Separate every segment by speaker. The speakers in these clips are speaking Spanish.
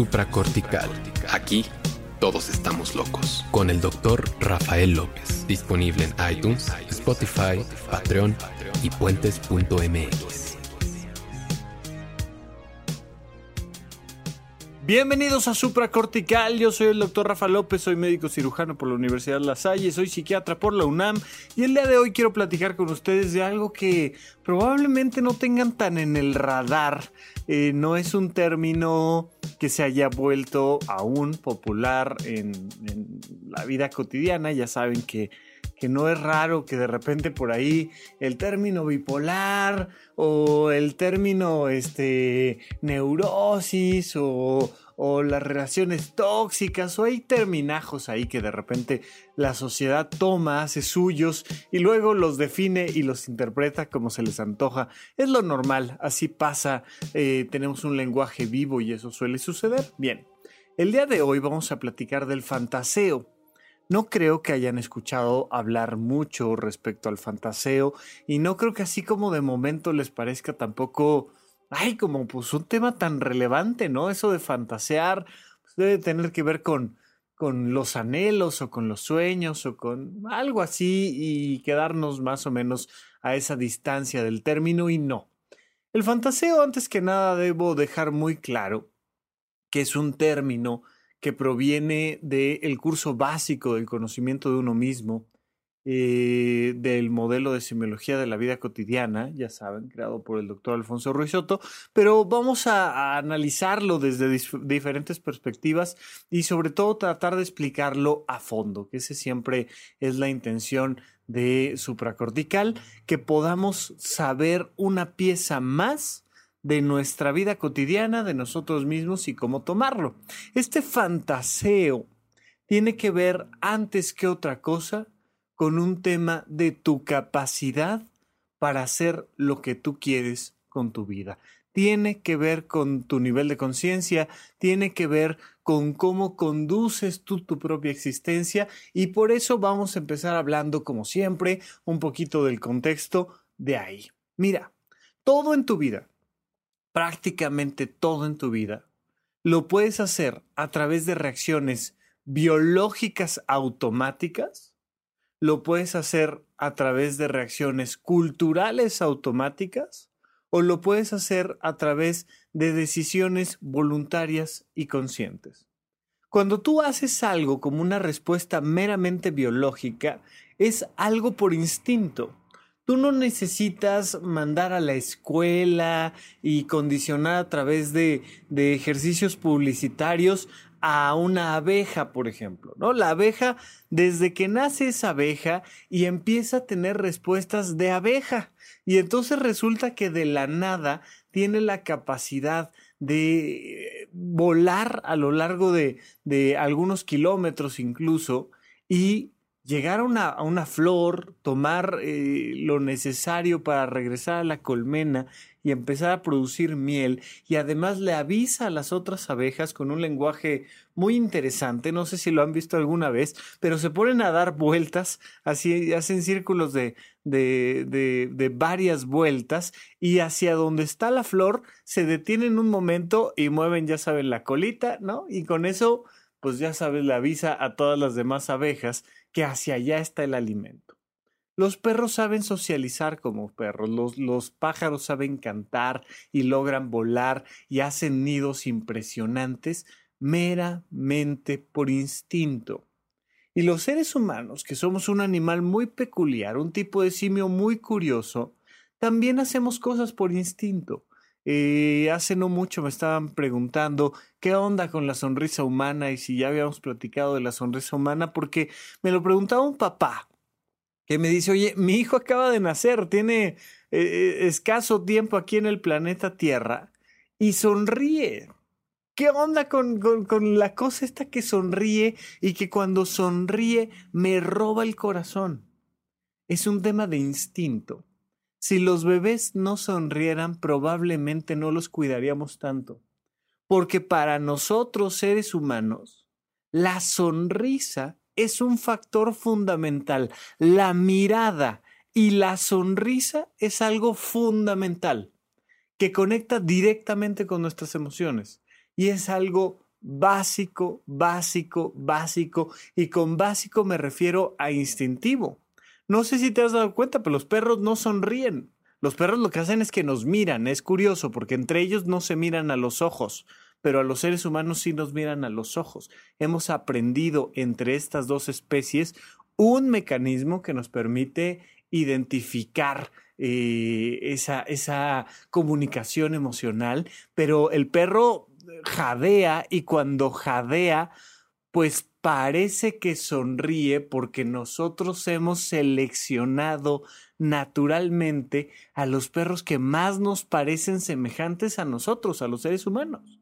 Speaker 1: supracortical. Aquí todos estamos locos. Con el doctor Rafael López. Disponible en iTunes, Spotify, Patreon y puentes.mx.
Speaker 2: Bienvenidos a Supracortical, yo soy el doctor Rafa López, soy médico cirujano por la Universidad La Salle, soy psiquiatra por la UNAM y el día de hoy quiero platicar con ustedes de algo que probablemente no tengan tan en el radar, eh, no es un término que se haya vuelto aún popular en, la vida cotidiana, ya saben que que no es raro que de repente por ahí el término bipolar o el término este, neurosis o, o las relaciones tóxicas o hay terminajos ahí que de repente la sociedad toma, hace suyos y luego los define y los interpreta como se les antoja. Es lo normal, así pasa, eh, tenemos un lenguaje vivo y eso suele suceder. Bien, el día de hoy vamos a platicar del fantaseo. No creo que hayan escuchado hablar mucho respecto al fantaseo y no creo que así como de momento les parezca tampoco, ay, como pues un tema tan relevante, ¿no? Eso de fantasear pues, debe tener que ver con, con los anhelos o con los sueños o con algo así y quedarnos más o menos a esa distancia del término y no. El fantaseo, antes que nada, debo dejar muy claro que es un término que proviene del curso básico del conocimiento de uno mismo, eh, del modelo de semiología de la vida cotidiana, ya saben, creado por el doctor Alfonso Ruiz pero vamos a, a analizarlo desde diferentes perspectivas y sobre todo tratar de explicarlo a fondo, que ese siempre es la intención de supracortical, que podamos saber una pieza más de nuestra vida cotidiana, de nosotros mismos y cómo tomarlo. Este fantaseo tiene que ver antes que otra cosa con un tema de tu capacidad para hacer lo que tú quieres con tu vida. Tiene que ver con tu nivel de conciencia, tiene que ver con cómo conduces tú tu propia existencia y por eso vamos a empezar hablando, como siempre, un poquito del contexto de ahí. Mira, todo en tu vida, prácticamente todo en tu vida, lo puedes hacer a través de reacciones biológicas automáticas, lo puedes hacer a través de reacciones culturales automáticas o lo puedes hacer a través de decisiones voluntarias y conscientes. Cuando tú haces algo como una respuesta meramente biológica, es algo por instinto. Tú no necesitas mandar a la escuela y condicionar a través de, de, ejercicios publicitarios a una abeja, por ejemplo, ¿no? La abeja, desde que nace esa abeja y empieza a tener respuestas de abeja. Y entonces resulta que de la nada tiene la capacidad de volar a lo largo de, de algunos kilómetros incluso y llegar a una, a una flor, tomar eh, lo necesario para regresar a la colmena y empezar a producir miel y además le avisa a las otras abejas con un lenguaje muy interesante, no sé si lo han visto alguna vez, pero se ponen a dar vueltas, así hacen círculos de, de, de, de varias vueltas y hacia donde está la flor se detienen un momento y mueven, ya saben, la colita, ¿no? Y con eso, pues ya sabes, le avisa a todas las demás abejas que hacia allá está el alimento. Los perros saben socializar como perros, los, pájaros saben cantar y logran volar y hacen nidos impresionantes meramente por instinto. Y los seres humanos, que somos un animal muy peculiar, un tipo de simio muy curioso, también hacemos cosas por instinto. Eh, hace no mucho me estaban preguntando qué onda con la sonrisa humana y si ya habíamos platicado de la sonrisa humana, porque me lo preguntaba un papá que me dice, oye, mi hijo acaba de nacer, tiene eh, escaso tiempo aquí en el planeta Tierra y sonríe. ¿Qué onda con, con, con la cosa esta que sonríe y que cuando sonríe me roba el corazón? Es un tema de instinto. Si los bebés no sonrieran, probablemente no los cuidaríamos tanto. Porque para nosotros, seres humanos, la sonrisa es un factor fundamental. La mirada y la sonrisa es algo fundamental que conecta directamente con nuestras emociones y es algo básico, básico, básico. Y con básico me refiero a instintivo. No sé si te has dado cuenta, pero los perros no sonríen. Los perros lo que hacen es que nos miran. Es curioso porque entre ellos no se miran a los ojos, pero a los seres humanos sí nos miran a los ojos. Hemos aprendido entre estas dos especies un mecanismo que nos permite identificar eh, esa, esa comunicación emocional, pero el perro jadea y cuando jadea, pues parece que sonríe porque nosotros hemos seleccionado naturalmente a los perros que más nos parecen semejantes a nosotros, a los seres humanos.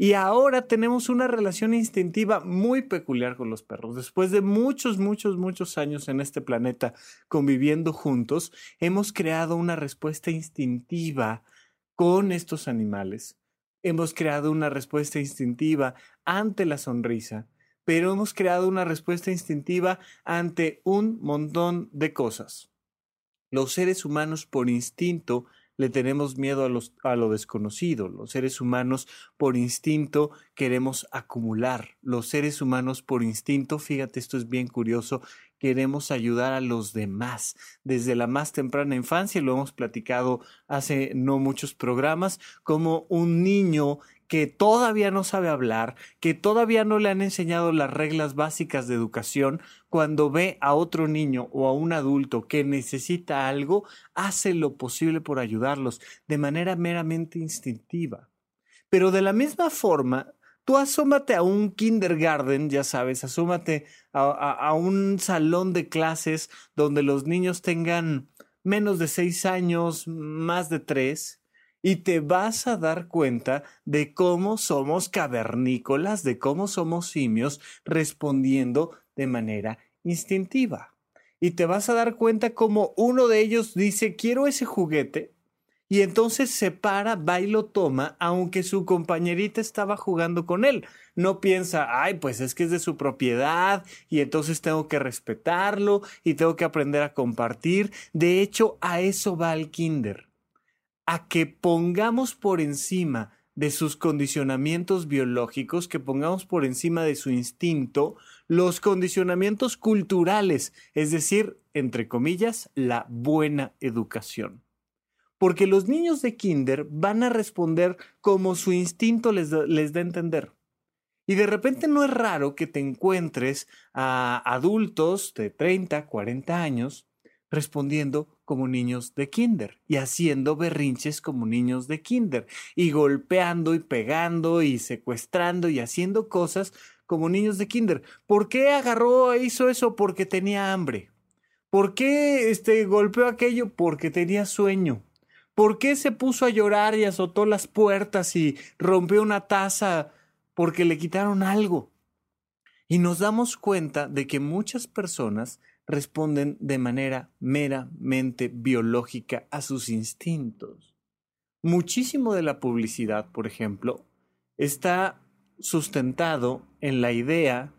Speaker 2: Y ahora tenemos una relación instintiva muy peculiar con los perros. Después de muchos, muchos, muchos años en este planeta conviviendo juntos, hemos creado una respuesta instintiva con estos animales. Hemos creado una respuesta instintiva ante la sonrisa, pero hemos creado una respuesta instintiva ante un montón de cosas. Los seres humanos por instinto le tenemos miedo a, los, a lo desconocido. Los seres humanos por instinto queremos acumular. Los seres humanos por instinto, fíjate, esto es bien curioso, queremos ayudar a los demás. Desde la más temprana infancia, lo hemos platicado hace no muchos programas, como un niño que todavía no sabe hablar, que todavía no le han enseñado las reglas básicas de educación, cuando ve a otro niño o a un adulto que necesita algo, hace lo posible por ayudarlos de manera meramente instintiva. Pero de la misma forma, tú asómate a un kindergarten, ya sabes, asómate a, un salón de clases donde los niños tengan menos de seis años, más de tres, y te vas a dar cuenta de cómo somos cavernícolas, de cómo somos simios respondiendo de manera instintiva. Y te vas a dar cuenta cómo uno de ellos dice, quiero ese juguete, y entonces se para, va y lo toma, aunque su compañerita estaba jugando con él. No piensa, ay, pues es que es de su propiedad y entonces tengo que respetarlo y tengo que aprender a compartir. De hecho, a eso va el kinder. A que pongamos por encima de sus condicionamientos biológicos, que pongamos por encima de su instinto los condicionamientos culturales, es decir, entre comillas, la buena educación porque los niños de kinder van a responder como su instinto les, les da a entender. Y de repente no es raro que te encuentres a adultos de 30, 40 años respondiendo como niños de kinder y haciendo berrinches como niños de kinder y golpeando y pegando y secuestrando y haciendo cosas como niños de kinder. ¿Por qué agarró e hizo eso? Porque tenía hambre. ¿Por qué este, golpeó aquello? Porque tenía sueño. ¿Por qué se puso a llorar y azotó las puertas y rompió una taza porque le quitaron algo? Y nos damos cuenta de que muchas personas responden de manera meramente biológica a sus instintos. Muchísimo de la publicidad, por ejemplo, está sustentado en la idea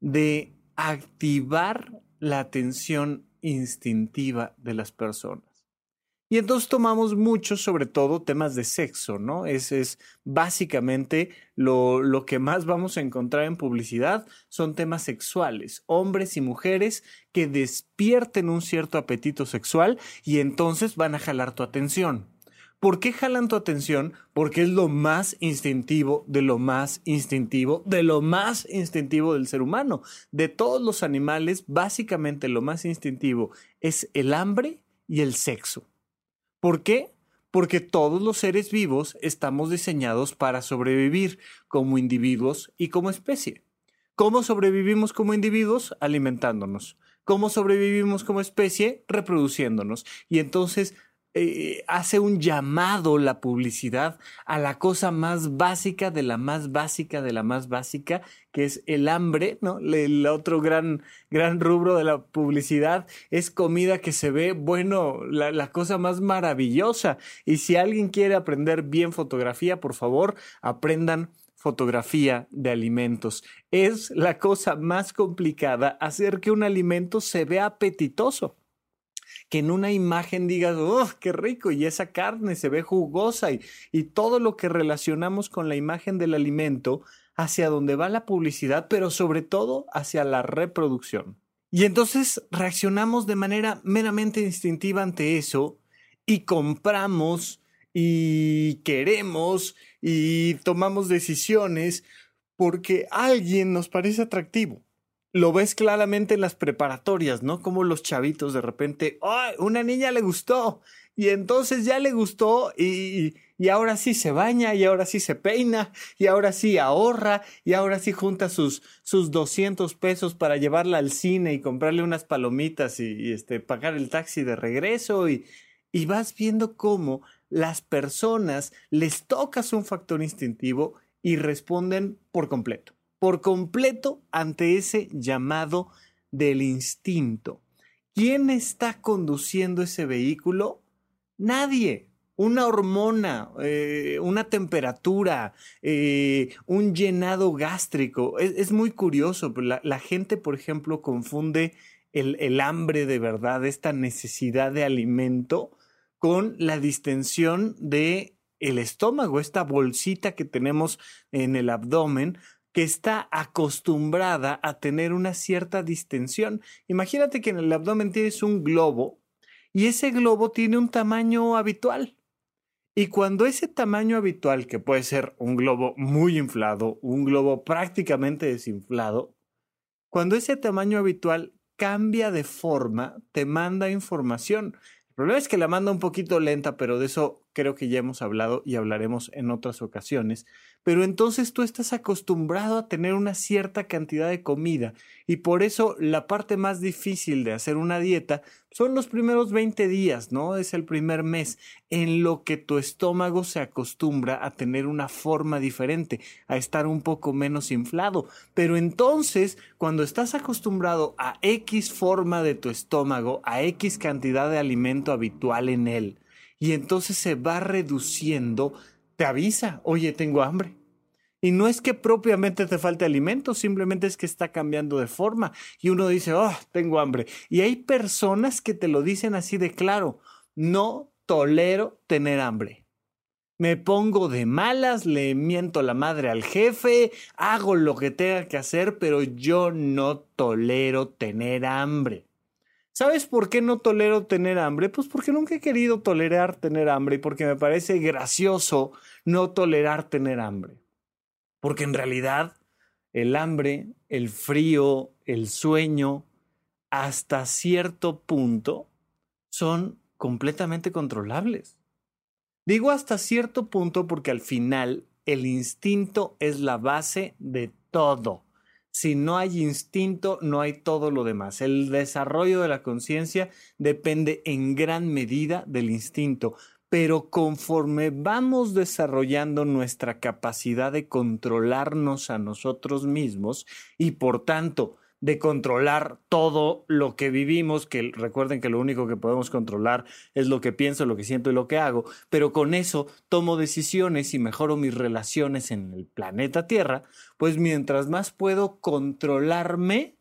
Speaker 2: de activar la atención instintiva de las personas. Y entonces tomamos mucho, sobre todo, temas de sexo, ¿no? Ese es básicamente lo, lo, que más vamos a encontrar en publicidad, son temas sexuales, hombres y mujeres que despierten un cierto apetito sexual y entonces van a jalar tu atención. ¿Por qué jalan tu atención? Porque es lo más instintivo de lo más instintivo de lo más instintivo del ser humano. De todos los animales, básicamente lo más instintivo es el hambre y el sexo. ¿Por qué? Porque todos los seres vivos estamos diseñados para sobrevivir como individuos y como especie. ¿Cómo sobrevivimos como individuos? Alimentándonos. ¿Cómo sobrevivimos como especie? Reproduciéndonos. Y entonces eh, hace un llamado la publicidad a la cosa más básica de la más básica de la más básica, que es el hambre, ¿no? El otro gran, gran rubro de la publicidad es comida que se ve, bueno, la, la cosa más maravillosa. Y si alguien quiere aprender bien fotografía, por favor, aprendan fotografía de alimentos. Es la cosa más complicada hacer que un alimento se vea apetitoso que en una imagen digas, ¡oh, qué rico! Y esa carne se ve jugosa y, y todo lo que relacionamos con la imagen del alimento hacia donde va la publicidad, pero sobre todo hacia la reproducción. Y entonces reaccionamos de manera meramente instintiva ante eso y compramos y queremos y tomamos decisiones porque alguien nos parece atractivo. Lo ves claramente en las preparatorias, ¿no? Como los chavitos de repente, ¡ay! Una niña le gustó y entonces ya le gustó y, y ahora sí se baña y ahora sí se peina y ahora sí ahorra y ahora sí junta sus, sus 200 pesos para llevarla al cine y comprarle unas palomitas y, este, pagar el taxi de regreso y, y vas viendo cómo las personas les tocas un factor instintivo y responden por completo, por completo ante ese llamado del instinto. ¿Quién está conduciendo ese vehículo? Nadie. Una hormona, eh, una temperatura, eh, un llenado gástrico. Es, muy curioso. La, la, gente, por ejemplo, confunde el, el hambre de verdad, esta necesidad de alimento, con la distensión de el estómago, esta bolsita que tenemos en el abdomen, que está acostumbrada a tener una cierta distensión. Imagínate que en el abdomen tienes un globo y ese globo tiene un tamaño habitual. Y cuando ese tamaño habitual, que puede ser un globo muy inflado, un globo prácticamente desinflado, cuando ese tamaño habitual cambia de forma, te manda información. El problema es que la manda un poquito lenta, pero de eso creo que ya hemos hablado y hablaremos en otras ocasiones pero entonces tú estás acostumbrado a tener una cierta cantidad de comida y por eso la parte más difícil de hacer una dieta son los primeros 20 días, ¿no? Es el primer mes en lo que tu estómago se acostumbra a tener una forma diferente, a estar un poco menos inflado. Pero entonces, cuando estás acostumbrado a X forma de tu estómago, a X cantidad de alimento habitual en él, y entonces se va reduciendo te avisa, oye, tengo hambre. Y no es que propiamente te falte alimento, simplemente es que está cambiando de forma. Y uno dice, oh, tengo hambre. Y hay personas que te lo dicen así de claro, no tolero tener hambre. Me pongo de malas, le miento la madre al jefe, hago lo que tenga que hacer, pero yo no tolero tener hambre. ¿Sabes por qué no tolero tener hambre? Pues porque nunca he querido tolerar tener hambre y porque me parece gracioso no tolerar tener hambre. Porque en realidad el hambre, el frío, el sueño, hasta cierto punto son completamente controlables. Digo hasta cierto punto porque al final el instinto es la base de todo. Si no hay instinto, no hay todo lo demás. El desarrollo de la conciencia depende en gran medida del instinto, pero conforme vamos desarrollando nuestra capacidad de controlarnos a nosotros mismos y por tanto de controlar todo lo que vivimos, que recuerden que lo único que podemos controlar es lo que pienso, lo que siento y lo que hago, pero con eso tomo decisiones y mejoro mis relaciones en el planeta Tierra, pues mientras más puedo controlarme,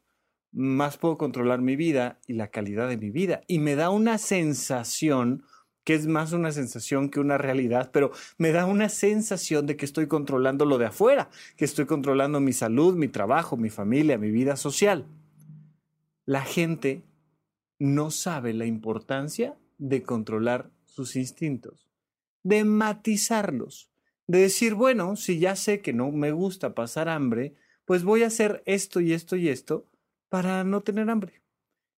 Speaker 2: más puedo controlar mi vida y la calidad de mi vida. Y me da una sensación que es más una sensación que una realidad, pero me da una sensación de que estoy controlando lo de afuera, que estoy controlando mi salud, mi trabajo, mi familia, mi vida social. La gente no sabe la importancia de controlar sus instintos, de matizarlos, de decir, bueno, si ya sé que no me gusta pasar hambre, pues voy a hacer esto y esto y esto para no tener hambre.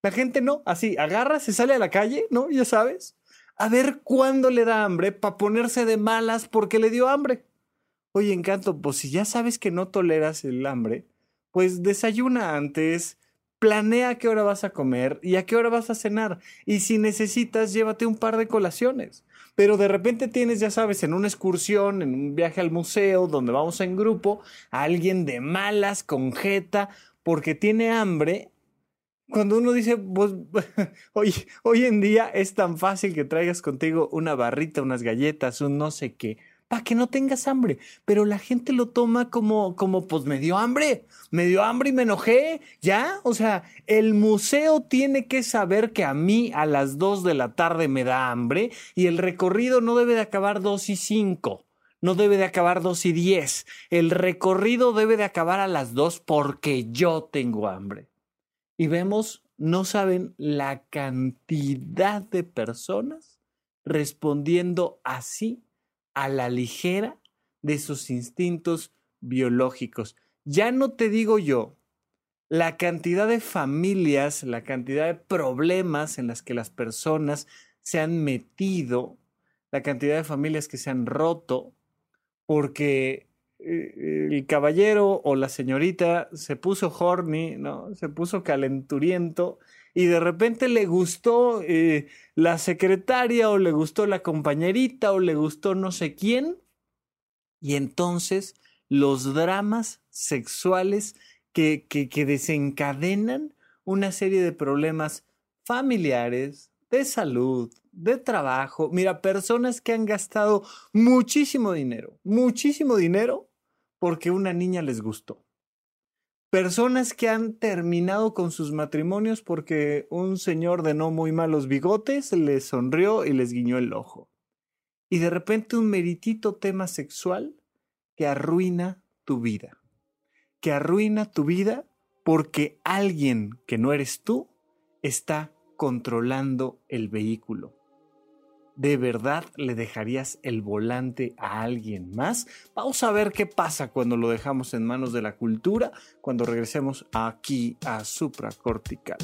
Speaker 2: La gente no, así, agarra, se sale a la calle, ¿no? Ya sabes, a ver cuándo le da hambre para ponerse de malas porque le dio hambre. Oye, encanto, pues si ya sabes que no toleras el hambre, pues desayuna antes, planea a qué hora vas a comer y a qué hora vas a cenar. Y si necesitas, llévate un par de colaciones. Pero de repente tienes, ya sabes, en una excursión, en un viaje al museo, donde vamos en grupo, a alguien de malas, con jeta, porque tiene hambre cuando uno dice, hoy, hoy en día es tan fácil que traigas contigo una barrita, unas galletas, un no sé qué, para que no tengas hambre. Pero la gente lo toma como, como, pues me dio hambre, me dio hambre y me enojé, ¿ya? O sea, el museo tiene que saber que a mí a las dos de la tarde me da hambre y el recorrido no debe de acabar dos y cinco. no debe de acabar 2 y 10. El recorrido debe de acabar a las 2 porque yo tengo hambre. Y vemos, no saben la cantidad de personas respondiendo así a la ligera de sus instintos biológicos. Ya no te digo yo la cantidad de familias, la cantidad de problemas en las que las personas se han metido, la cantidad de familias que se han roto, porque el caballero o la señorita se puso horny, ¿no? Se puso calenturiento y de repente le gustó eh, la secretaria o le gustó la compañerita o le gustó no sé quién. Y entonces los dramas sexuales que, que desencadenan una serie de problemas familiares, de salud, de trabajo. Mira, personas que han gastado muchísimo dinero, muchísimo dinero porque una niña les gustó. Personas que han terminado con sus matrimonios porque un señor de no muy malos bigotes les sonrió y les guiñó el ojo. Y de repente un meritito tema sexual que arruina tu vida. Que arruina tu vida porque alguien que no eres tú está controlando el vehículo. ¿De verdad le dejarías el volante a alguien más? Vamos a ver qué pasa cuando lo dejamos en manos de la cultura, cuando regresemos aquí a supracortical.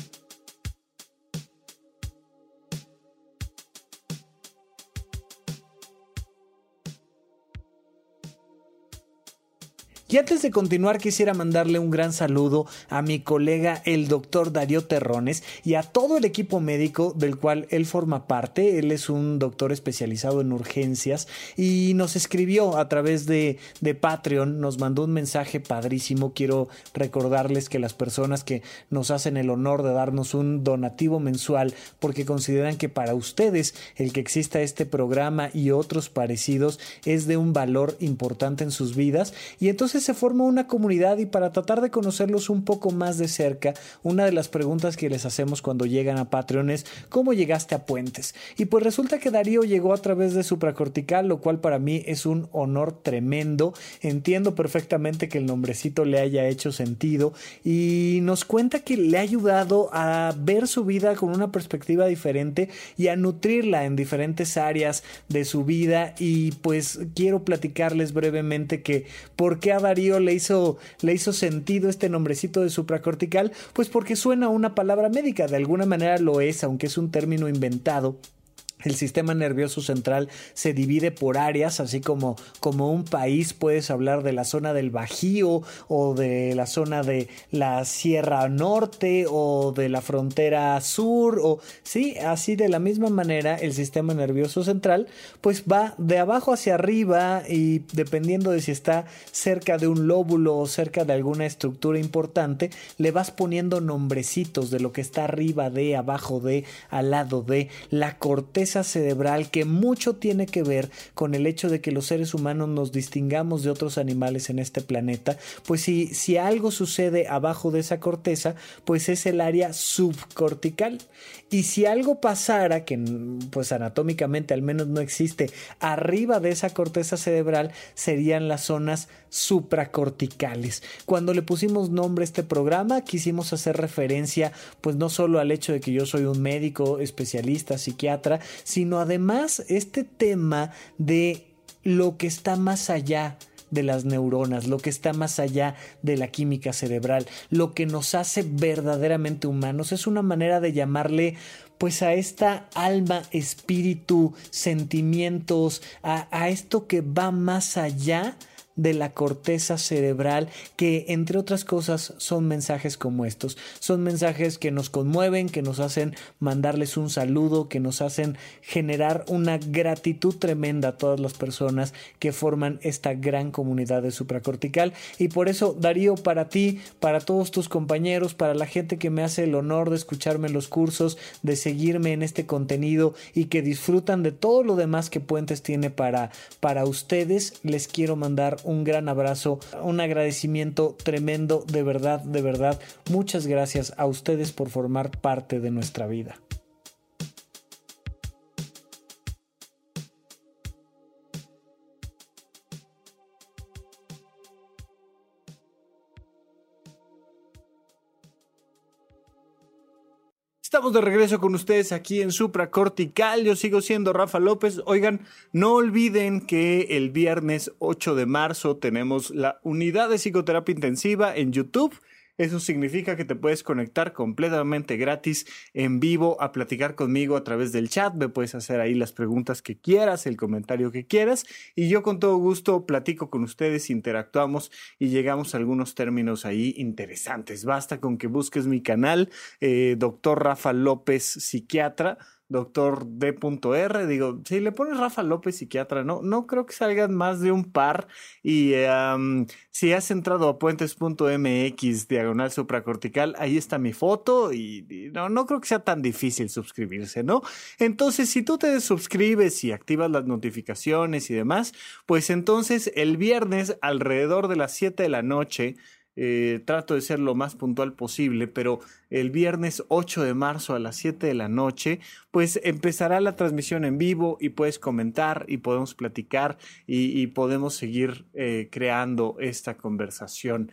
Speaker 2: Y antes de continuar quisiera mandarle un gran saludo a mi colega el doctor Darío Terrones y a todo el equipo médico del cual él forma parte. Él es un doctor especializado en urgencias y nos escribió a través de, de Patreon, nos mandó un mensaje padrísimo. Quiero recordarles que las personas que nos hacen el honor de darnos un donativo mensual porque consideran que para ustedes el que exista este programa y otros parecidos es de un valor importante en sus vidas y entonces se forma una comunidad y para tratar de conocerlos un poco más de cerca, una de las preguntas que les hacemos cuando llegan a Patreon es ¿cómo llegaste a Puentes? Y pues resulta que Darío llegó a través de supracortical, lo cual para mí es un honor tremendo. Entiendo perfectamente que el nombrecito le haya hecho sentido y nos cuenta que le ha ayudado a ver su vida con una perspectiva diferente y a nutrirla en diferentes áreas de su vida y pues quiero platicarles brevemente que por qué ha Le hizo, le hizo sentido este nombrecito de supracortical? Pues porque suena una palabra médica, de alguna manera lo es, aunque es un término inventado el sistema nervioso central se divide por áreas, así como, como un país puedes hablar de la zona del Bajío o de la zona de la Sierra Norte o de la frontera sur o sí, así de la misma manera el sistema nervioso central pues va de abajo hacia arriba y dependiendo de si está cerca de un lóbulo o cerca de alguna estructura importante, le vas poniendo nombrecitos de lo que está arriba de, abajo de, al lado de. La corteza cerebral que mucho tiene que ver con el hecho de que los seres humanos nos distingamos de otros animales en este planeta, pues si, si algo sucede abajo de esa corteza, pues es el área subcortical. Y si algo pasara, que pues anatómicamente al menos no existe, arriba de esa corteza cerebral serían las zonas supracorticales. Cuando le pusimos nombre a este programa, quisimos hacer referencia pues no solo al hecho de que yo soy un médico especialista, psiquiatra, sino además este tema de lo que está más allá de las neuronas, lo que está más allá de la química cerebral, lo que nos hace verdaderamente humanos. Es una manera de llamarle pues a esta alma, espíritu, sentimientos, a, a esto que va más allá de la corteza cerebral que entre otras cosas son mensajes como estos. Son mensajes que nos conmueven, que nos hacen mandarles un saludo, que nos hacen generar una gratitud tremenda a todas las personas que forman esta gran comunidad de supracortical. Y por eso, Darío, para ti, para todos tus compañeros, para la gente que me hace el honor de escucharme en los cursos, de seguirme en este contenido y que disfrutan de todo lo demás que Puentes tiene para, para ustedes, les quiero mandar un gran abrazo, un agradecimiento tremendo, de verdad, de verdad. Muchas gracias a ustedes por formar parte de nuestra vida. Estamos de regreso con ustedes aquí en Supra Cortical. Yo sigo siendo Rafa López. Oigan, no olviden que el viernes 8 de marzo tenemos la unidad de psicoterapia intensiva en YouTube. Eso significa que te puedes conectar completamente gratis en vivo a platicar conmigo a través del chat. Me puedes hacer ahí las preguntas que quieras, el comentario que quieras. Y yo con todo gusto platico con ustedes, interactuamos y llegamos a algunos términos ahí interesantes. Basta con que busques mi canal, eh, doctor Rafa López, psiquiatra doctor D.R. Digo, si le pones Rafa López psiquiatra, no, no creo que salgan más de un par. Y si has entrado a puentes.mx diagonal supracortical, ahí está mi foto y, no, no creo que sea tan difícil suscribirse, ¿no? Entonces, si tú te suscribes y activas las notificaciones y demás, pues entonces el viernes alrededor de las 7 de la noche, eh, trato de ser lo más puntual posible, pero el viernes 8 de marzo a las 7 de la noche, pues empezará la transmisión en vivo y puedes comentar y podemos platicar y, podemos seguir eh, creando esta conversación.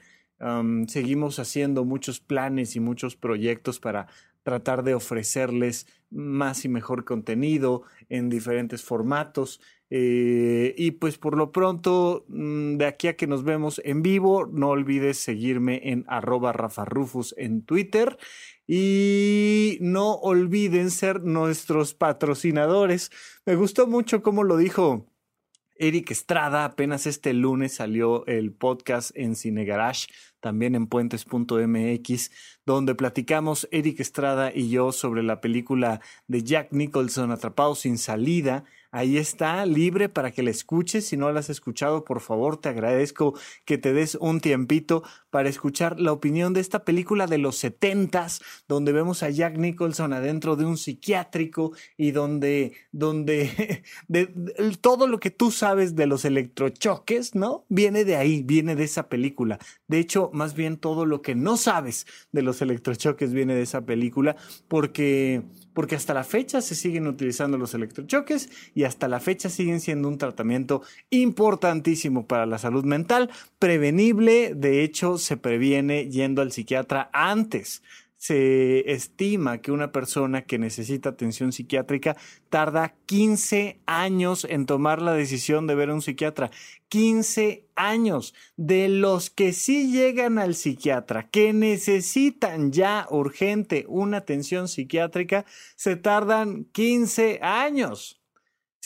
Speaker 2: seguimos haciendo muchos planes y muchos proyectos para tratar de ofrecerles más y mejor contenido en diferentes formatos. Eh, y pues por lo pronto, mm, de aquí a que nos vemos en vivo, no olvides seguirme en arroba rafarufus en Twitter. Y no olviden ser nuestros patrocinadores. Me gustó mucho cómo lo dijo Eric Estrada. Apenas este lunes salió el podcast en Cine Garage, también en puentes.mx, donde platicamos Eric Estrada y yo sobre la película de Jack Nicholson, Atrapado sin salida Ahí está, libre para que la escuches. Si no la has escuchado, por favor, te agradezco que te des un tiempito para escuchar la opinión de esta película de los setentas, donde vemos a Jack Nicholson adentro de un psiquiátrico y donde, donde todo lo que tú sabes de los electrochoques, ¿no? Viene de ahí, viene de esa película. De hecho, más bien todo lo que no sabes de los electrochoques viene de esa película, porque porque hasta la fecha se siguen utilizando los electrochoques y hasta la fecha siguen siendo un tratamiento importantísimo para la salud mental, prevenible, de hecho se previene yendo al psiquiatra antes se estima que una persona que necesita atención psiquiátrica tarda 15 años en tomar la decisión de ver a un psiquiatra. 15 años de los que sí llegan al psiquiatra, que necesitan ya urgente una atención psiquiátrica, se tardan 15 años.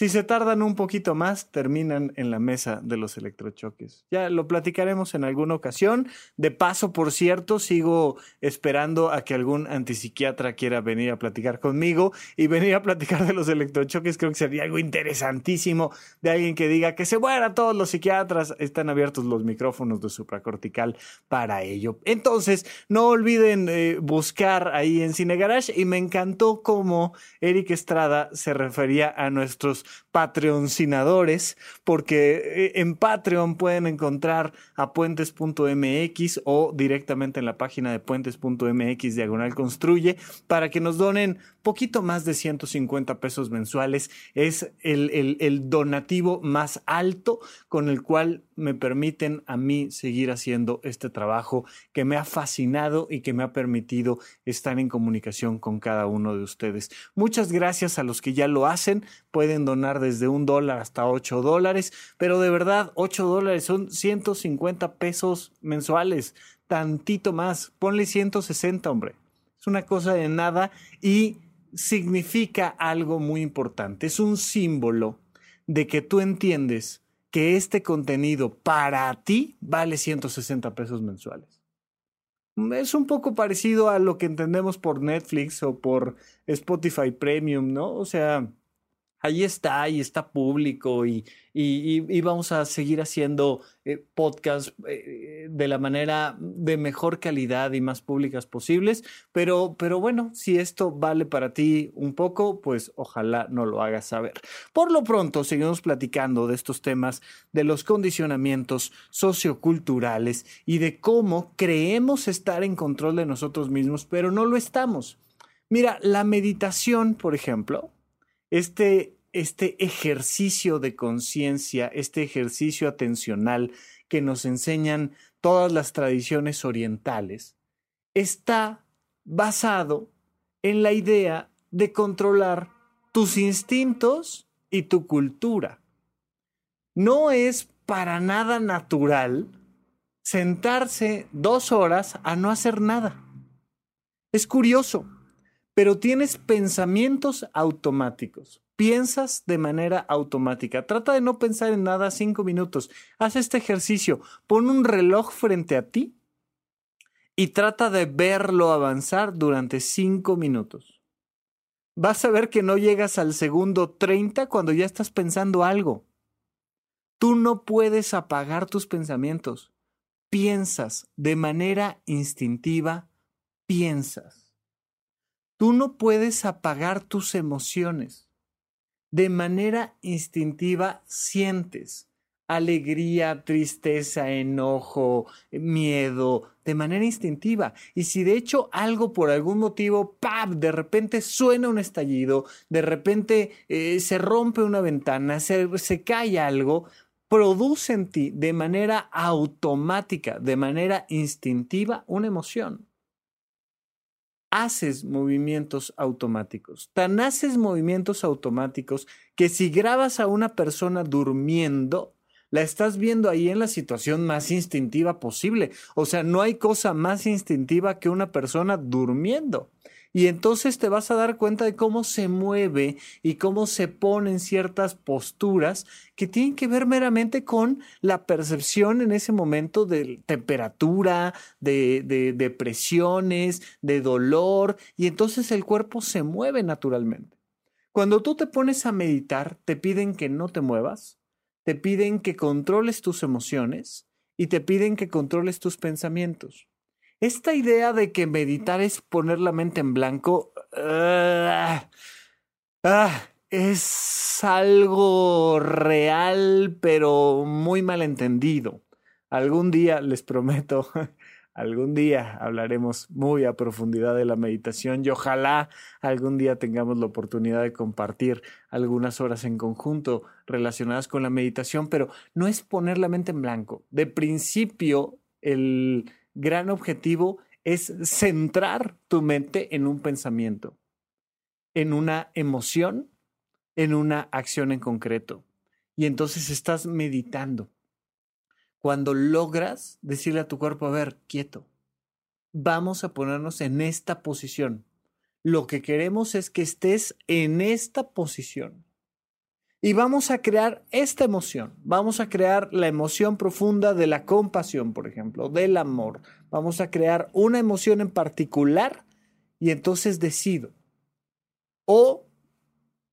Speaker 2: Si se tardan un poquito más, terminan en la mesa de los electrochoques. Ya lo platicaremos en alguna ocasión. De paso, por cierto, sigo esperando a que algún antipsiquiatra quiera venir a platicar conmigo y venir a platicar de los electrochoques. Creo que sería algo interesantísimo de alguien que diga que se mueran todos los psiquiatras. Están abiertos los micrófonos de supracortical para ello. Entonces, no olviden eh, buscar ahí en Cine Garage y me encantó cómo Eric Estrada se refería a nuestros patreoncinadores, porque eh, en Patreon pueden encontrar a puentes.mx o directamente en la página de puentes.mx diagonal construye para que nos donen poquito más de 150 pesos mensuales. Es el, el donativo más alto con el cual me permiten a mí seguir haciendo este trabajo que me ha fascinado y que me ha permitido estar en comunicación con cada uno de ustedes. Muchas gracias a los que ya lo hacen. Pueden donar desde un dólar hasta ocho dólares, pero de verdad, ocho dólares son 150 pesos mensuales, tantito más. Ponle 160, hombre. Es una cosa de nada y significa algo muy importante. Es un símbolo de que tú entiendes que este contenido para ti vale 160 pesos mensuales. Es un poco parecido a lo que entendemos por Netflix o por Spotify Premium, ¿no? O sea, ahí está y está público y, y, vamos a seguir haciendo eh, podcasts eh, de la manera de mejor calidad y más públicas posibles. Pero, pero bueno, si esto vale para ti un poco, pues ojalá no lo hagas saber. Por lo pronto, seguimos platicando de estos temas, de los condicionamientos socioculturales y de cómo creemos estar en control de nosotros mismos, pero no lo estamos. Mira, la meditación, por ejemplo, este, este ejercicio de conciencia, este ejercicio atencional que nos enseñan todas las tradiciones orientales, está basado en la idea de controlar tus instintos y tu cultura. No es para nada natural sentarse dos horas a no hacer nada. Es curioso, pero tienes pensamientos automáticos. Piensas de manera automática. Trata de no pensar en nada cinco minutos. Haz este ejercicio. Pon un reloj frente a ti y trata de verlo avanzar durante cinco minutos. Vas a ver que no llegas al segundo 30 cuando ya estás pensando algo. Tú no puedes apagar tus pensamientos. Piensas de manera instintiva, piensas. Tú no puedes apagar tus emociones. De manera instintiva sientes alegría, tristeza, enojo, miedo, de manera instintiva. Y si de hecho algo por algún motivo, ¡pap!, de repente suena un estallido, de repente eh, se rompe una ventana, se, se cae algo, produce en ti de manera automática, de manera instintiva, una emoción. Haces movimientos automáticos. Tan haces movimientos automáticos que si grabas a una persona durmiendo, la estás viendo ahí en la situación más instintiva posible. O sea, no hay cosa más instintiva que una persona durmiendo. Y entonces te vas a dar cuenta de cómo se mueve y cómo se ponen ciertas posturas que tienen que ver meramente con la percepción en ese momento de temperatura, de, de, de presiones, de dolor, y entonces el cuerpo se mueve naturalmente. Cuando tú te pones a meditar, te piden que no te muevas, te piden que controles tus emociones y te piden que controles tus pensamientos. Esta idea de que meditar es poner la mente en blanco ah, ah, es algo real, pero muy mal entendido. Algún día, les prometo, algún día hablaremos muy a profundidad de la meditación y ojalá algún día tengamos la oportunidad de compartir algunas horas en conjunto relacionadas con la meditación, pero no es poner la mente en blanco. De principio, el gran objetivo es centrar tu mente en un pensamiento, en una emoción, en una acción en concreto. Y entonces estás meditando. Cuando logras decirle a tu cuerpo, a ver, quieto, vamos a ponernos en esta posición. Lo que queremos es que estés en esta posición y vamos a crear esta emoción. Vamos a crear la emoción profunda de la compasión, por ejemplo, del amor. Vamos a crear una emoción en particular y entonces decido. O,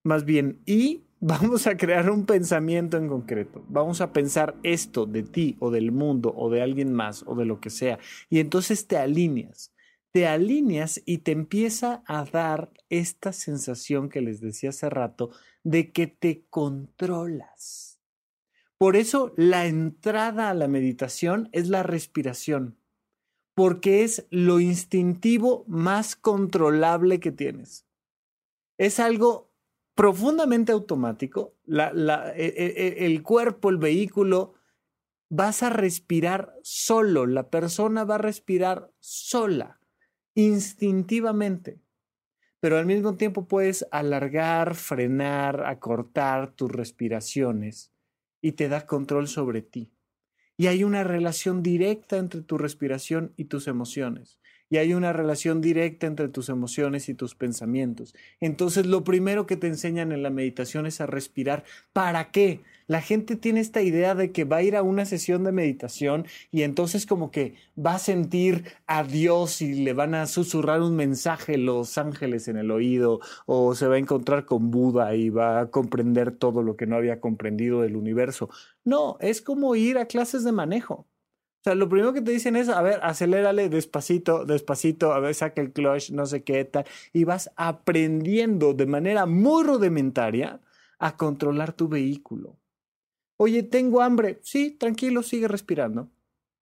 Speaker 2: más bien, y vamos a crear un pensamiento en concreto. Vamos a pensar esto de ti o del mundo o de alguien más o de lo que sea. Y entonces te alineas te alineas y te empieza a dar esta sensación que les decía hace rato de que te controlas. Por eso la entrada a la meditación es la respiración, porque es lo instintivo más controlable que tienes. Es algo profundamente automático. E, e, e, el cuerpo, el vehículo, vas a respirar solo, la persona va a respirar sola instintivamente. Pero al mismo tiempo puedes alargar, frenar, acortar tus respiraciones y te da control sobre ti. Y hay una relación directa entre tu respiración y tus emociones. Y hay una relación directa entre tus emociones y tus pensamientos. Entonces lo primero que te enseñan en la meditación es a respirar. ¿Para qué? la gente tiene esta idea de que va a ir a una sesión de meditación y entonces como que va a sentir a Dios y le van a susurrar un mensaje los ángeles en el oído o se va a encontrar con Buda y va a comprender todo lo que no había comprendido del universo. No, es como ir a clases de manejo. Sea, lo primero que te dicen es, a ver, acelérale despacito, despacito, a ver, saca el clutch, no sé qué tal, y vas aprendiendo de manera muy rudimentaria a controlar tu vehículo. Oye, tengo hambre. Sí, tranquilo, sigue respirando.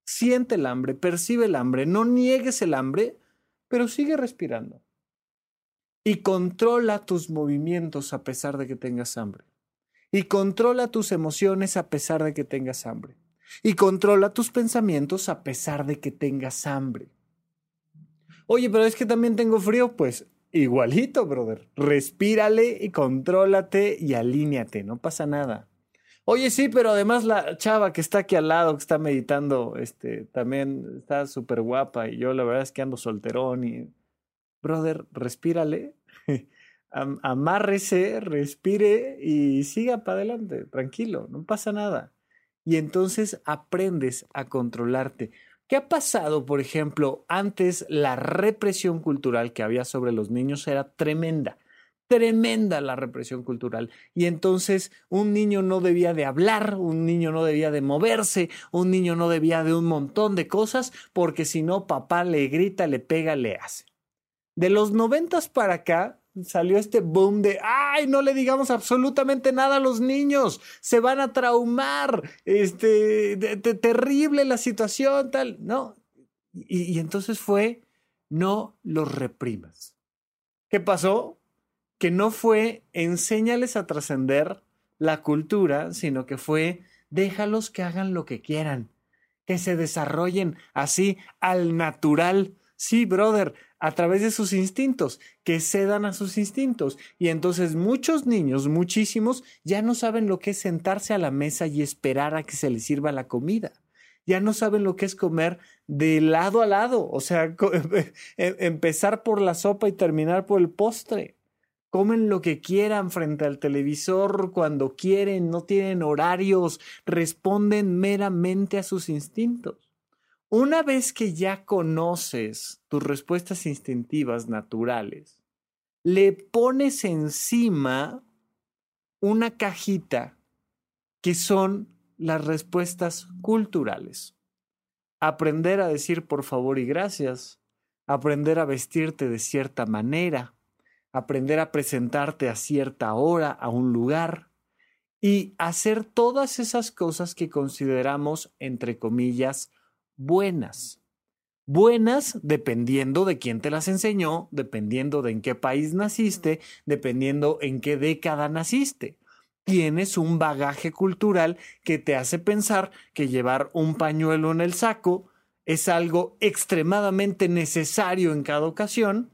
Speaker 2: Siente el hambre, percibe el hambre, no niegues el hambre, pero sigue respirando. Y controla tus movimientos a pesar de que tengas hambre. Y controla tus emociones a pesar de que tengas hambre. Y controla tus pensamientos a pesar de que tengas hambre. Oye, pero es que también tengo frío, pues igualito, brother. Respírale y contrólate y alíñate, no pasa nada. Oye, sí, pero además la chava que está aquí al lado, que está meditando, este, también está súper guapa y yo la verdad es que ando solterón y... Brother, respírale, amárrese, respire y siga para adelante, tranquilo, no pasa nada. Y entonces aprendes a controlarte. ¿Qué ha pasado, por ejemplo? Antes la represión cultural que había sobre los niños era tremenda tremenda la represión cultural. Y entonces un niño no debía de hablar, un niño no debía de moverse, un niño no debía de un montón de cosas, porque si no, papá le grita, le pega, le hace. De los noventas para acá salió este boom de, ay, no le digamos absolutamente nada a los niños, se van a traumar, este, terrible la situación, tal, no. y entonces fue, no los reprimas. ¿Qué pasó? que no fue enséñales a trascender la cultura, sino que fue déjalos que hagan lo que quieran, que se desarrollen así al natural. Sí, brother, a través de sus instintos, que cedan a sus instintos. Y entonces muchos niños, muchísimos, ya no saben lo que es sentarse a la mesa y esperar a que se les sirva la comida. Ya no saben lo que es comer de lado a lado, o sea, em, empezar por la sopa y terminar por el postre comen lo que quieran frente al televisor cuando quieren, no tienen horarios, responden meramente a sus instintos. Una vez que ya conoces tus respuestas instintivas naturales, le pones encima una cajita que son las respuestas culturales. Aprender a decir por favor y gracias, aprender a vestirte de cierta manera, aprender a presentarte a cierta hora, a un lugar y hacer todas esas cosas que consideramos, entre comillas, buenas. Buenas dependiendo de quién te las enseñó, dependiendo de en qué país naciste, dependiendo en qué década naciste. Tienes un bagaje cultural que te hace pensar que llevar un pañuelo en el saco es algo extremadamente necesario en cada ocasión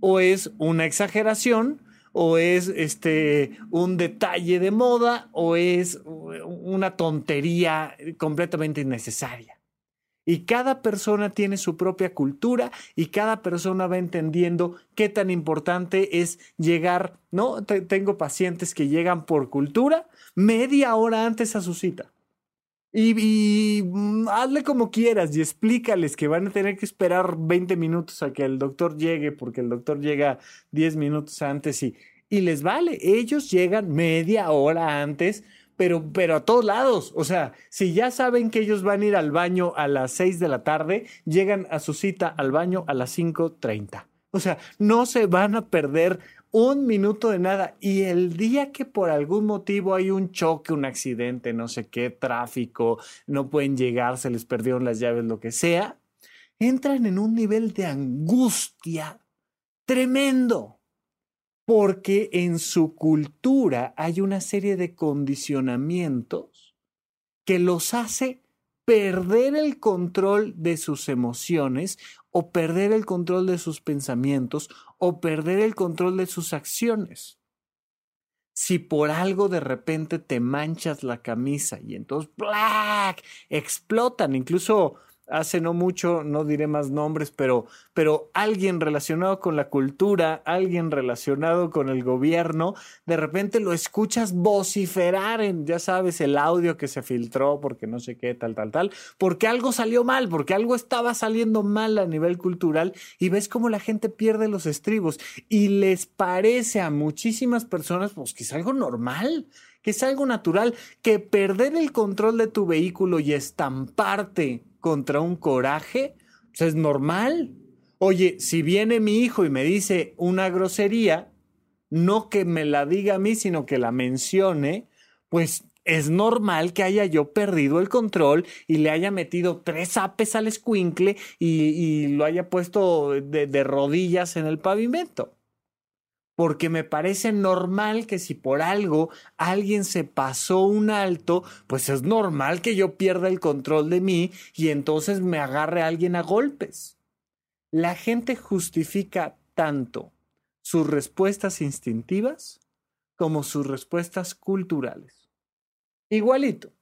Speaker 2: o es una exageración, o es este un detalle de moda, o es una tontería completamente innecesaria. Y cada persona tiene su propia cultura y cada persona va entendiendo qué tan importante es llegar, ¿no? tengo pacientes que llegan por cultura media hora antes a su cita. Y, mm, hazle como quieras y explícales que van a tener que esperar 20 minutos a que el doctor llegue, porque el doctor llega 10 minutos antes y, y les vale. Ellos llegan media hora antes, pero, pero a todos lados. O sea, si ya saben que ellos van a ir al baño a las 6 de la tarde, llegan a su cita al baño a las 5.30. O sea, no se van a perder un minuto de nada. Y el día que por algún motivo hay un choque, un accidente, no sé qué, tráfico, no pueden llegar, se les perdieron las llaves, lo que sea, entran en un nivel de angustia tremendo. Porque en su cultura hay una serie de condicionamientos que los hace perder el control de sus emociones o perder el control de sus pensamientos o perder el control de sus acciones. Si por algo de repente te manchas la camisa y entonces ¡black! explotan, incluso hace no mucho, no diré más nombres, pero, pero alguien relacionado con la cultura, alguien relacionado con el gobierno, de repente lo escuchas vociferar en, ya sabes, el audio que se filtró porque no sé qué, tal, tal, tal, porque algo salió mal, porque algo estaba saliendo mal a nivel cultural y ves cómo la gente pierde los estribos. Y les parece a muchísimas personas pues que es algo normal que es algo natural, que perder el control de tu vehículo y estamparte contra un coraje, pues es normal. Oye, si viene mi hijo y me dice una grosería, no que me la diga a mí, sino que la mencione, pues es normal que haya yo perdido el control y le haya metido tres apes al escuincle y, lo haya puesto de rodillas en el pavimento porque me parece normal que si por algo alguien se pasó un alto, pues es normal que yo pierda el control de mí y entonces me agarre a alguien a golpes. La gente justifica tanto sus respuestas instintivas como sus respuestas culturales. Igualito.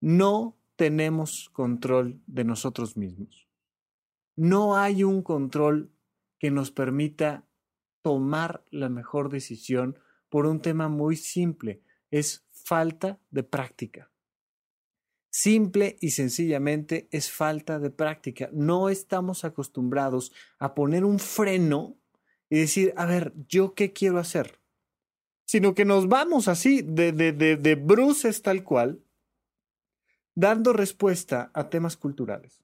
Speaker 2: No tenemos control de nosotros mismos. No hay un control que nos permita tomar la mejor decisión por un tema muy simple. Es falta de práctica. Simple y sencillamente es falta de práctica. No estamos acostumbrados a poner un freno y decir, a ver, ¿yo qué quiero hacer? Sino que nos vamos así, de, de, de, de bruces tal cual, dando respuesta a temas culturales.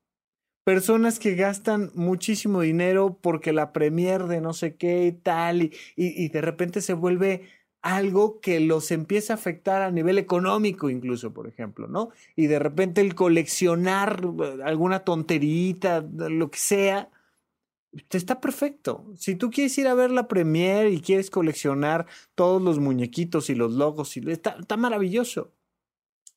Speaker 2: Personas que gastan muchísimo dinero porque la premier de no sé qué y tal, y, y, y de repente se vuelve algo que los empieza a afectar a nivel económico incluso, por ejemplo, ¿no? Y de repente el coleccionar eh, alguna tonterita, lo que sea, está perfecto. Si tú quieres ir a ver la premier y quieres coleccionar todos los muñequitos y los logos, está, está maravilloso.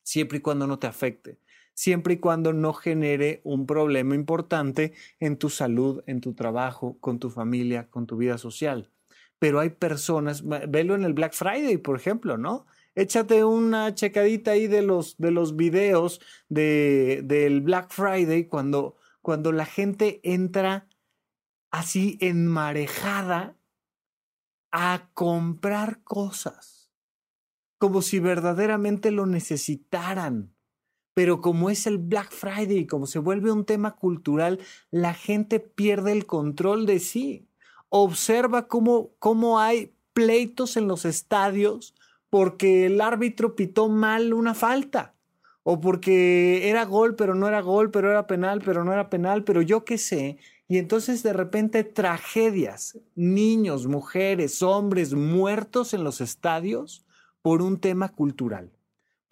Speaker 2: Siempre y cuando no te afecte. Siempre y cuando no genere un problema importante en tu salud, en tu trabajo, con tu familia, con tu vida social pero hay personas, velo en el Black Friday, por ejemplo, ¿no? Échate una checadita ahí de los, de los videos de, del Black Friday cuando, cuando la gente entra así enmarejada a comprar cosas, como si verdaderamente lo necesitaran. Pero como es el Black Friday, como se vuelve un tema cultural, la gente pierde el control de sí observa cómo, cómo hay pleitos en los estadios porque el árbitro pitó mal una falta o porque era gol pero no era gol, pero era penal, pero no era penal, pero yo qué sé. Y entonces de repente tragedias, niños, mujeres, hombres muertos en los estadios por un tema cultural.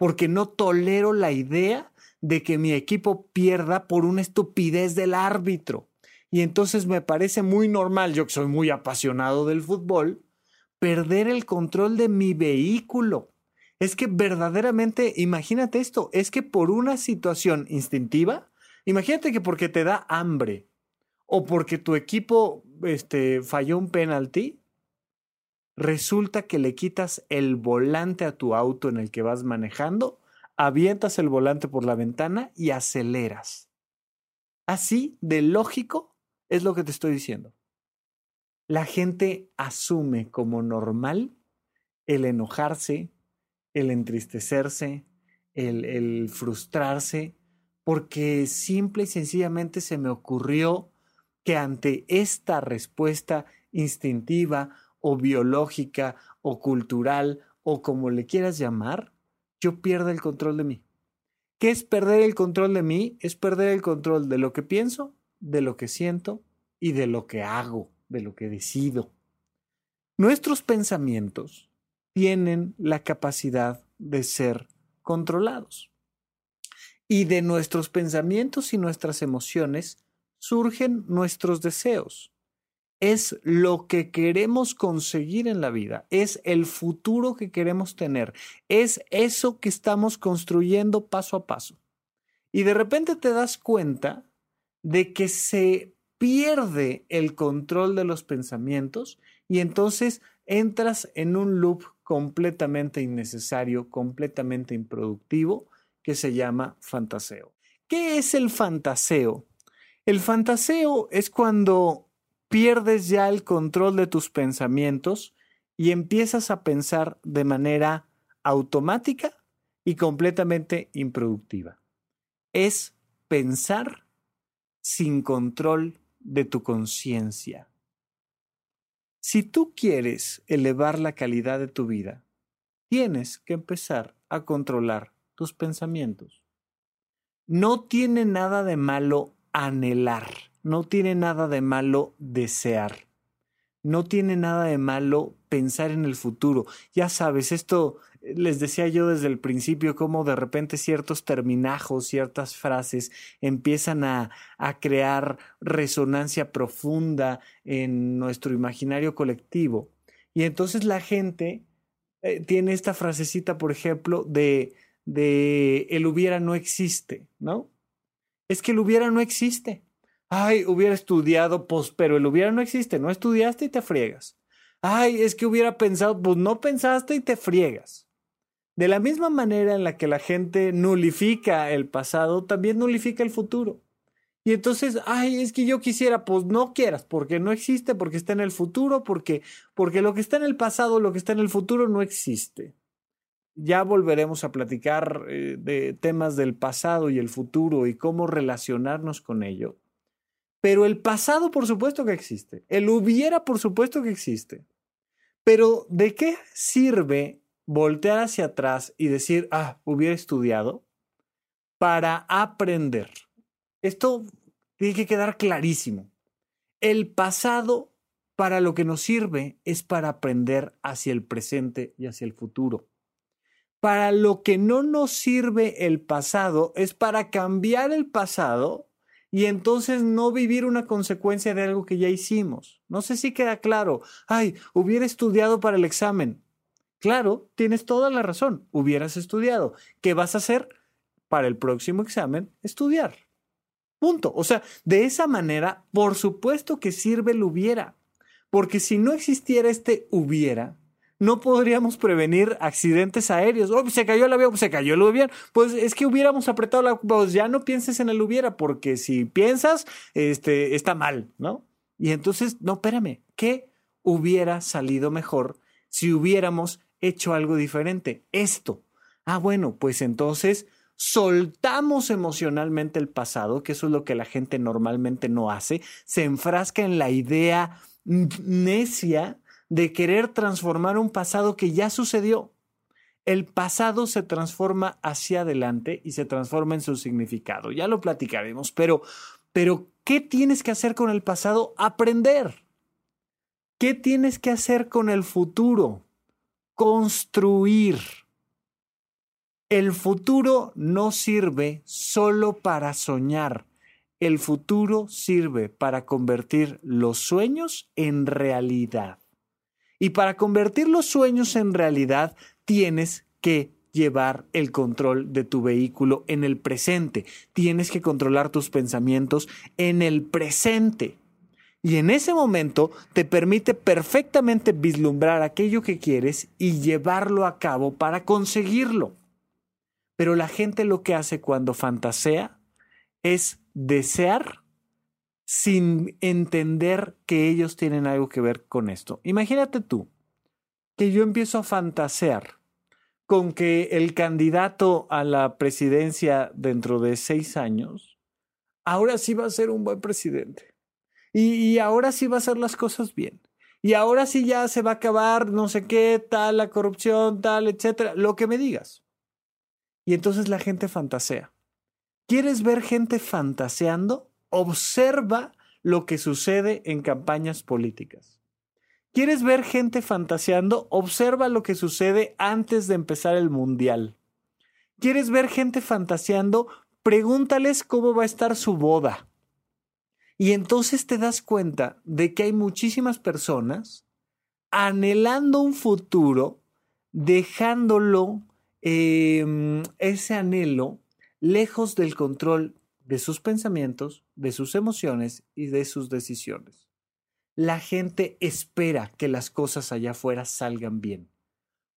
Speaker 2: Porque no tolero la idea de que mi equipo pierda por una estupidez del árbitro. Y entonces me parece muy normal, yo que soy muy apasionado del fútbol, perder el control de mi vehículo. Es que verdaderamente, imagínate esto, es que por una situación instintiva, imagínate que porque te da hambre o porque tu equipo este, falló un penalti, resulta que le quitas el volante a tu auto en el que vas manejando, avientas el volante por la ventana y aceleras. Así de lógico es lo que te estoy diciendo. La gente asume como normal el enojarse, el entristecerse, el, el frustrarse, porque simple y sencillamente se me ocurrió que ante esta respuesta instintiva o biológica o cultural o como le quieras llamar, yo pierdo el control de mí. ¿Qué es perder el control de mí? Es perder el control de lo que pienso, de lo que siento y de lo que hago, de lo que decido. Nuestros pensamientos tienen la capacidad de ser controlados. Y de nuestros pensamientos y nuestras emociones surgen nuestros deseos. Es lo que queremos conseguir en la vida, es el futuro que queremos tener, es eso que estamos construyendo paso a paso. Y de repente te das cuenta de que se pierde el control de los pensamientos y entonces entras en un loop completamente innecesario, completamente improductivo, que se llama fantaseo. ¿Qué es el fantaseo? El fantaseo es cuando pierdes ya el control de tus pensamientos y empiezas a pensar de manera automática y completamente improductiva. Es pensar sin control de tu conciencia. Si tú quieres elevar la calidad de tu vida, tienes que empezar a controlar tus pensamientos. No tiene nada de malo anhelar, no tiene nada de malo desear, no tiene nada de malo pensar en el futuro. Ya sabes, esto les decía yo desde el principio cómo de repente ciertos terminajos, ciertas frases empiezan a, a crear resonancia profunda en nuestro imaginario colectivo. Y entonces la gente eh, tiene esta frasecita, por ejemplo, de, de el hubiera no existe, ¿no? Es que el hubiera no existe. Ay, hubiera estudiado, pues, pero el hubiera no existe, no estudiaste y te friegas. Ay, es que hubiera pensado, pues no pensaste y te friegas. De la misma manera en la que la gente nulifica el pasado, también nulifica el futuro. Y entonces, ay, es que yo quisiera, pues no quieras, porque no existe, porque está en el futuro, porque, porque lo que está en el pasado, lo que está en el futuro no existe. Ya volveremos a platicar eh, de temas del pasado y el futuro y cómo relacionarnos con ello. Pero el pasado, por supuesto que existe. El hubiera, por supuesto que existe. Pero ¿de qué sirve voltear hacia atrás y decir, ah, hubiera estudiado? Para aprender. Esto tiene que quedar clarísimo. El pasado para lo que nos sirve es para aprender hacia el presente y hacia el futuro. Para lo que no nos sirve el pasado es para cambiar el pasado y entonces no vivir una consecuencia de algo que ya hicimos. No sé si queda claro. Ay, hubiera estudiado para el examen. Claro, tienes toda la razón. Hubieras estudiado. ¿Qué vas a hacer para el próximo examen? Estudiar. Punto. O sea, de esa manera, por supuesto que sirve el hubiera. Porque si no existiera este hubiera, no podríamos prevenir accidentes aéreos. Oh, se cayó el avión, se cayó el avión. Pues es que hubiéramos apretado la... Pues ya no pienses en el hubiera, porque si piensas, este, está mal, ¿no? Y entonces, no, espérame, ¿qué hubiera salido mejor si hubiéramos hecho algo diferente? Esto. Ah, bueno, pues entonces soltamos emocionalmente el pasado, que eso es lo que la gente normalmente no hace, se enfrasca en la idea necia de querer transformar un pasado que ya sucedió. El pasado se transforma hacia adelante y se transforma en su significado. Ya lo platicaremos, pero, pero ¿qué tienes que hacer con el pasado? Aprender. ¿Qué tienes que hacer con el futuro? Construir. El futuro no sirve solo para soñar. El futuro sirve para convertir los sueños en realidad. Y para convertir los sueños en realidad, tienes que llevar el control de tu vehículo en el presente. Tienes que controlar tus pensamientos en el presente. Y en ese momento te permite perfectamente vislumbrar aquello que quieres y llevarlo a cabo para conseguirlo. Pero la gente lo que hace cuando fantasea es desear sin entender que ellos tienen algo que ver con esto. Imagínate tú que yo empiezo a fantasear con que el candidato a la presidencia dentro de seis años, ahora sí va a ser un buen presidente. Y, ahora sí va a hacer las cosas bien. Y ahora sí ya se va a acabar no sé qué, tal, la corrupción, tal, etcétera, lo que me digas. Y entonces la gente fantasea. ¿Quieres ver gente fantaseando? Observa lo que sucede en campañas políticas. ¿Quieres ver gente fantaseando? Observa lo que sucede antes de empezar el mundial. ¿Quieres ver gente fantaseando? Pregúntales cómo va a estar su boda. Y entonces te das cuenta de que hay muchísimas personas anhelando un futuro, dejándolo, em, ese anhelo, lejos del control de sus pensamientos, de sus emociones y de sus decisiones. La gente espera que las cosas allá afuera salgan bien.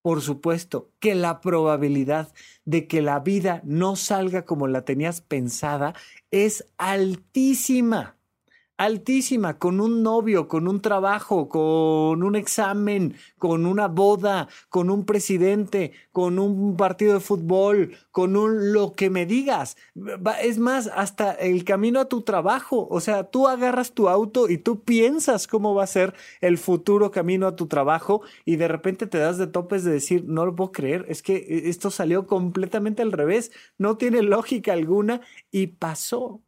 Speaker 2: Por supuesto que la probabilidad de que la vida no salga como la tenías pensada es altísima altísima, con un novio, con un trabajo, con un examen, con una boda, con un presidente, con un partido de fútbol, con un lo que me digas. Es más, hasta el camino a tu trabajo. O sea, tú agarras tu auto y tú piensas cómo va a ser el futuro camino a tu trabajo y de repente te das de topes de decir, no lo puedo creer, es que eh, esto salió completamente al revés, no tiene lógica alguna y pasó.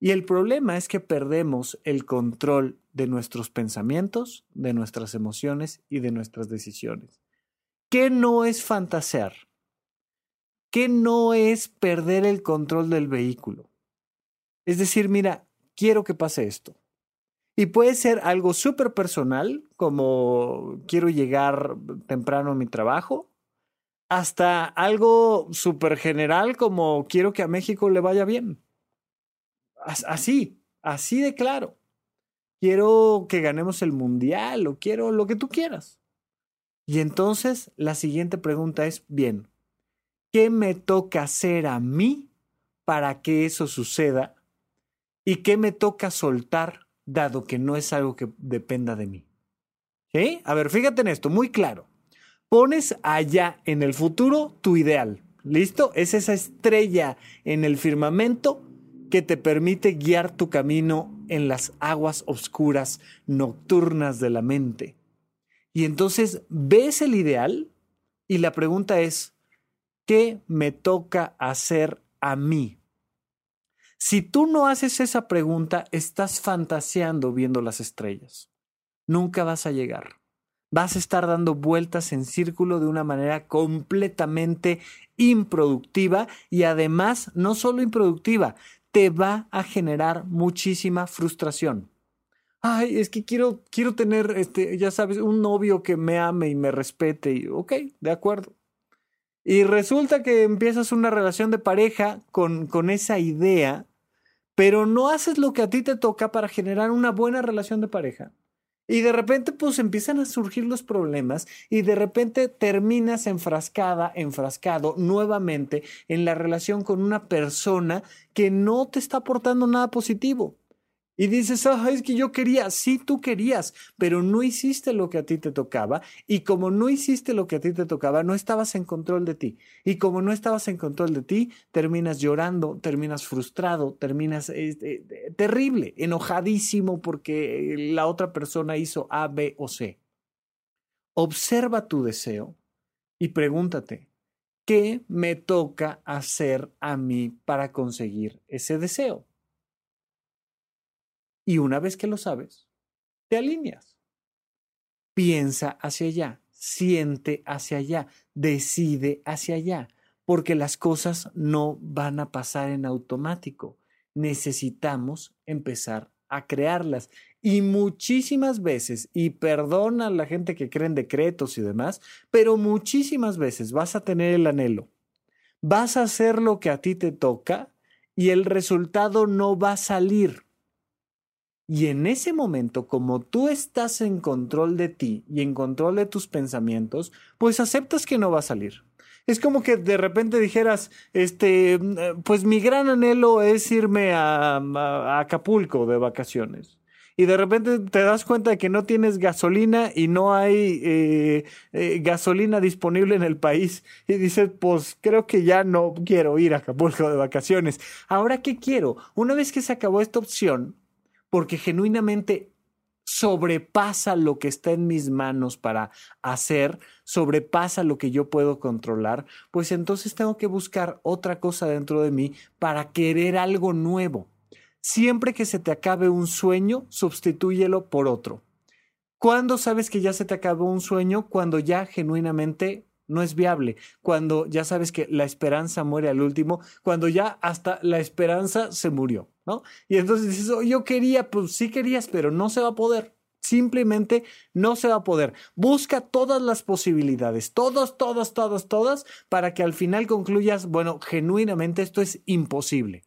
Speaker 2: Y el problema es que perdemos el control de nuestros pensamientos, de nuestras emociones y de nuestras decisiones. ¿Qué no es fantasear? ¿Qué no es perder el control del vehículo? Es decir, mira, quiero que pase esto. Y puede ser algo súper personal, como quiero llegar temprano a mi trabajo, hasta algo súper general, como quiero que a México le vaya bien así. así de claro. Quiero que ganemos el mundial o quiero lo que tú quieras. Y entonces la siguiente pregunta es, bien, ¿qué me toca hacer a mí para que eso suceda? ¿Y qué me toca soltar dado que no es algo que dependa de mí? ¿Sí? A ver, fíjate en esto, muy claro. Pones allá en el futuro tu ideal. ¿Listo? Es esa estrella en el firmamento que te permite guiar tu camino en las aguas oscuras nocturnas de la mente. Y entonces ves el ideal y la pregunta es, ¿qué me toca hacer a mí? Si tú no haces esa pregunta, estás fantaseando viendo las estrellas. Nunca vas a llegar vas a estar dando vueltas en círculo de una manera completamente improductiva y además no solo improductiva, te va a generar muchísima frustración. Ay, es que quiero, quiero tener, este, ya sabes, un novio que me ame y me respete. Y, ok, de acuerdo. Y resulta que empiezas una relación de pareja con, con esa idea, pero no haces lo que a ti te toca para generar una buena relación de pareja. Y de repente pues empiezan a surgir los problemas y de repente terminas enfrascada, enfrascado nuevamente en la relación con una persona que no te está aportando nada positivo. Y dices, ah, es que yo quería, sí tú querías, pero no hiciste lo que a ti te tocaba. Y como no hiciste lo que a ti te tocaba, no estabas en control de ti. Y como no estabas en control de ti, terminas llorando, terminas frustrado, terminas este, terrible, enojadísimo porque la otra persona hizo A, B o C. Observa tu deseo y pregúntate, ¿qué me toca hacer a mí para conseguir ese deseo? Y una vez que lo sabes, te alineas. Piensa hacia allá, siente hacia allá, decide hacia allá, porque las cosas no van a pasar en automático. Necesitamos empezar a crearlas. Y muchísimas veces, y perdona a la gente que cree en decretos y demás, pero muchísimas veces vas a tener el anhelo. Vas a hacer lo que a ti te toca y el resultado no va a salir y en ese momento, como tú estás en control de ti y en control de tus pensamientos, pues aceptas que no va a salir. Es como que de repente dijeras, este, pues mi gran anhelo es irme a, Acapulco de vacaciones. Y de repente te das cuenta de que no tienes gasolina y no hay eh, eh, gasolina disponible en el país. Y dices, pues creo que ya no quiero ir a Acapulco de vacaciones. Ahora, ¿qué quiero? Una vez que se acabó esta opción, porque genuinamente sobrepasa lo que está en mis manos para hacer, sobrepasa lo que yo puedo controlar, pues entonces tengo que buscar otra cosa dentro de mí para querer algo nuevo. Siempre que se te acabe un sueño, sustitúyelo por otro. ¿Cuándo sabes que ya se te acabó un sueño? Cuando ya genuinamente no es viable, cuando ya sabes que la esperanza muere al último, cuando ya hasta la esperanza se murió. Y entonces dices, yo quería, pues sí querías, pero no se va a poder. Simplemente no se va a poder. Busca todas las posibilidades, todas, todas, todas, todas, para que al final concluyas, bueno, genuinamente esto es imposible.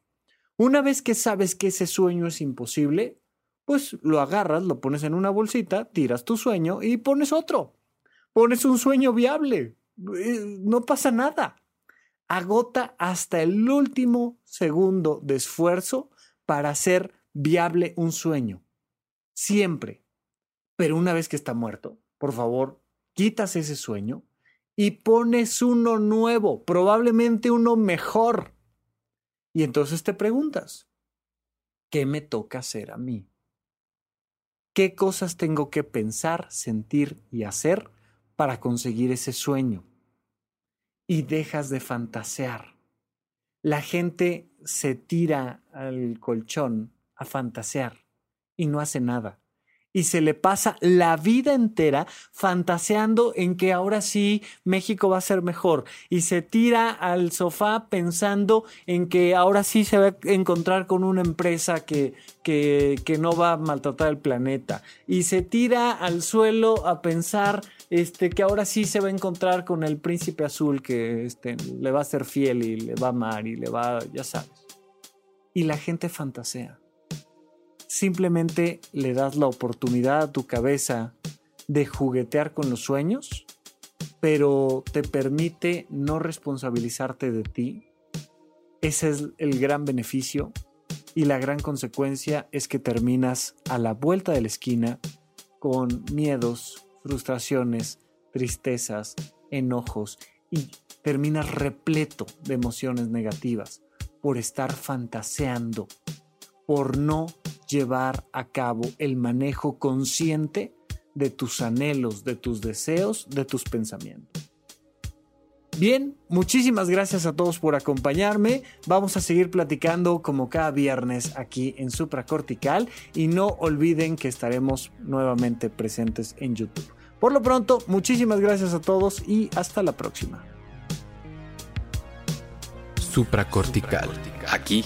Speaker 2: Una vez que sabes que ese sueño es imposible, pues lo agarras, lo pones en una bolsita, tiras tu sueño y pones otro. Pones un sueño viable. Eh, no pasa nada. Agota hasta el último segundo de esfuerzo para hacer viable un sueño. Siempre. Pero una vez que está muerto, por favor, quitas ese sueño y pones uno nuevo, probablemente uno mejor. Y entonces te preguntas, ¿qué me toca hacer a mí? ¿Qué cosas tengo que pensar, sentir y hacer para conseguir ese sueño? Y dejas de fantasear la gente se tira al colchón a fantasear y no hace nada. Y se le pasa la vida entera fantaseando en que ahora sí México va a ser mejor. Y se tira al sofá pensando en que ahora sí se va a encontrar con una empresa que, que, que no va a maltratar el planeta. Y se tira al suelo a pensar este, que ahora sí se va a encontrar con el príncipe azul que este, le va a ser fiel y le va a amar y le va, ya sabes. Y la gente fantasea. Simplemente le das la oportunidad a tu cabeza de juguetear con los sueños, pero te permite no responsabilizarte de ti. Ese es el gran beneficio y la gran consecuencia es que terminas a la vuelta de la esquina con miedos, frustraciones, tristezas, enojos y terminas repleto de emociones negativas por estar fantaseando, por no llevar a cabo el manejo consciente de tus anhelos, de tus deseos, de tus pensamientos. Bien, muchísimas gracias a todos por acompañarme. Vamos a seguir platicando como cada viernes aquí en Supracortical y no olviden que estaremos nuevamente presentes en YouTube. Por lo pronto, muchísimas gracias a todos y hasta la próxima.
Speaker 1: Supracortical. Aquí